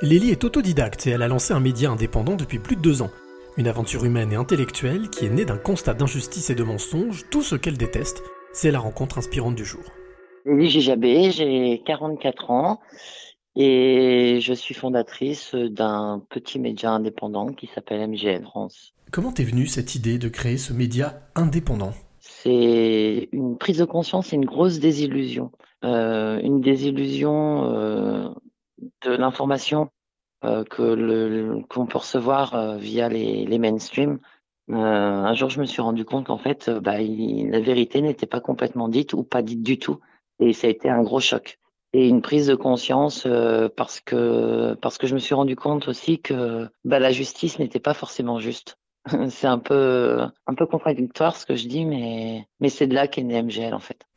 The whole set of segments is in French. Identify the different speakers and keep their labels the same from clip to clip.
Speaker 1: Lélie est autodidacte et elle a lancé un média indépendant depuis plus de deux ans. Une aventure humaine et intellectuelle qui est née d'un constat d'injustice et de mensonges, tout ce qu'elle déteste, c'est la rencontre inspirante du jour.
Speaker 2: Lélie Gijabé, j'ai 44 ans et je suis fondatrice d'un petit média indépendant qui s'appelle MGL France.
Speaker 1: Comment t'es venue cette idée de créer ce média indépendant?
Speaker 2: C'est une prise de conscience et une grosse désillusion. Euh, une désillusion euh, de l'information euh, que qu'on peut recevoir euh, via les, les mainstream. Euh, un jour, je me suis rendu compte qu'en fait, bah, la vérité n'était pas complètement dite ou pas dite du tout, et ça a été un gros choc et une prise de conscience parce que parce que je me suis rendu compte aussi que bah, la justice n'était pas forcément juste. c'est un peu un peu contradictoire ce que je dis, mais mais c'est de là qu'est né MGL en fait.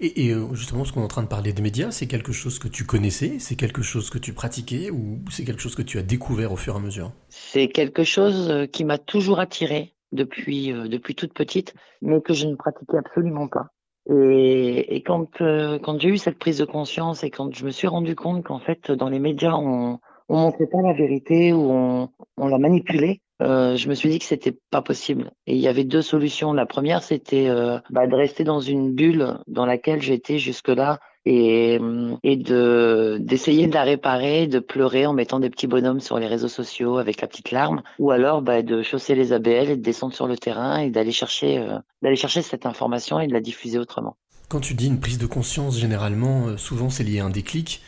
Speaker 1: Et, euh, justement, ce qu'on est en train de parler des médias, c'est quelque chose que tu connaissais, c'est quelque chose que tu pratiquais ou c'est quelque chose que tu as découvert au fur et à mesure?
Speaker 2: C'est quelque chose euh, qui m'a toujours attiré depuis, euh, depuis toute petite, mais que je ne pratiquais absolument pas. Et, et quand, quand j'ai eu cette prise de conscience et quand je me suis rendu compte qu'en fait, dans les médias, on, on montrait pas la vérité ou on, on la manipulait, euh, je me suis dit que c'était pas possible. Et il y avait deux solutions. La première, c'était euh, bah, de rester dans une bulle dans laquelle j'étais jusque-là et, de d'essayer de la réparer, de pleurer en mettant des petits bonhommes sur les réseaux sociaux avec la petite larme, ou alors bah, de chausser les ABL et de descendre sur le terrain et d'aller chercher euh, d'aller chercher cette information et de la diffuser autrement.
Speaker 1: Quand tu dis une prise de conscience, généralement, souvent c'est lié à un déclic,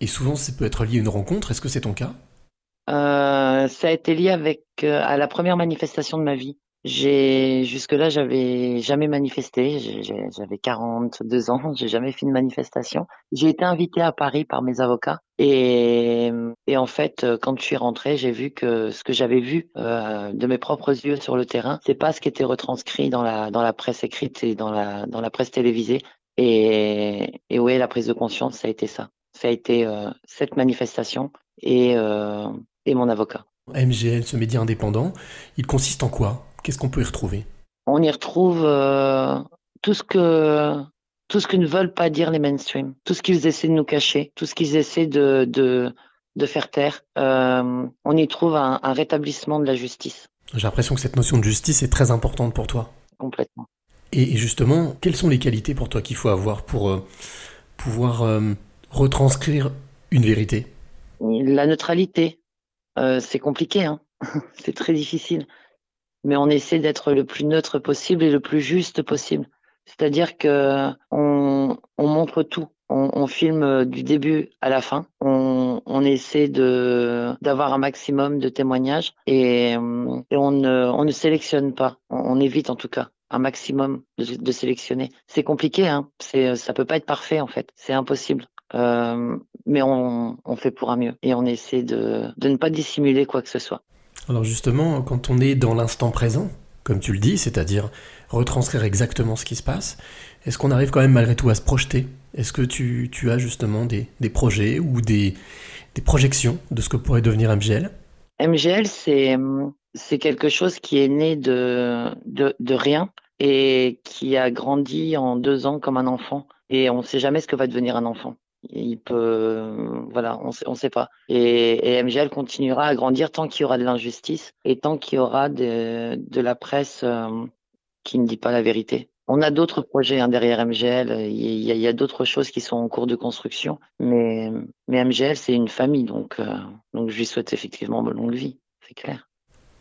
Speaker 1: et souvent ça peut être lié à une rencontre. Est-ce que c'est ton cas?
Speaker 2: Euh, ça a été lié avec euh, à la première manifestation de ma vie. Jusque-là, j'avais jamais manifesté. J'avais 42 ans, j'ai jamais fait une manifestation. J'ai été invité à Paris par mes avocats et, en fait, quand je suis rentré, j'ai vu que ce que j'avais vu euh, de mes propres yeux sur le terrain, c'est pas ce qui était retranscrit dans la dans la presse écrite et dans la dans la presse télévisée. Et, et ouais, la prise de conscience, ça a été ça. Ça a été euh, cette manifestation et euh, et mon avocat.
Speaker 1: MGL, ce média indépendant, il consiste en quoi? Qu'est-ce qu'on peut y retrouver?
Speaker 2: On y retrouve euh, tout ce que tout ce que ne veulent pas dire les mainstream, tout ce qu'ils essaient de nous cacher, tout ce qu'ils essaient de, de, de faire taire. Euh, on y trouve un, un, rétablissement de la justice.
Speaker 1: J'ai l'impression que cette notion de justice est très importante pour toi.
Speaker 2: Complètement.
Speaker 1: Et, justement, quelles sont les qualités pour toi qu'il faut avoir pour euh, pouvoir euh, retranscrire une vérité?
Speaker 2: La neutralité, euh, c'est compliqué, hein c'est très difficile. Mais on essaie d'être le plus neutre possible et le plus juste possible. C'est-à-dire que on, on, montre tout. On, filme du début à la fin. On, essaie d'avoir un maximum de témoignages et, et on, ne, on ne sélectionne pas. On, évite en tout cas un maximum de, de sélectionner. C'est compliqué, hein. C'est ça peut pas être parfait en fait. C'est impossible. Euh, mais on, on, fait pour un mieux et on essaie de, de ne pas dissimuler quoi que ce soit.
Speaker 1: Alors justement, quand on est dans l'instant présent, comme tu le dis, c'est-à-dire retranscrire exactement ce qui se passe, est-ce qu'on arrive quand même malgré tout à se projeter? Est-ce que tu, tu, as justement des, des projets ou des, des, projections de ce que pourrait devenir MGL
Speaker 2: MGL, c'est, c'est quelque chose qui est né de, de, de rien et qui a grandi en deux ans comme un enfant. Et on ne sait jamais ce que va devenir un enfant il peut, voilà, on sait, on sait pas. Et, et, MGL continuera à grandir tant qu'il y aura de l'injustice et tant qu'il y aura de, de la presse euh, qui ne dit pas la vérité. On a d'autres projets hein, derrière MGL. Il y a, il y a d'autres choses qui sont en cours de construction, mais, mais MGL c'est une famille, donc, euh, donc je lui souhaite effectivement bonne longue vie, c'est clair.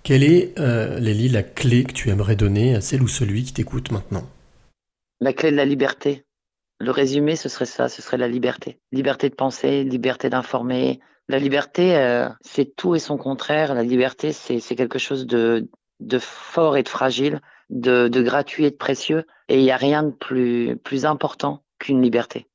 Speaker 1: Quelle est, euh, Lélie, la clé que tu aimerais donner à celle ou celui qui t'écoute maintenant?
Speaker 2: La clé de la liberté. Le résumé, ce serait ça, ce serait la liberté. Liberté de penser, liberté d'informer. La liberté, euh, c'est tout et son contraire. La liberté, c'est quelque chose de, fort et de fragile, de, gratuit et de précieux. Et il n'y a rien de plus important qu'une liberté.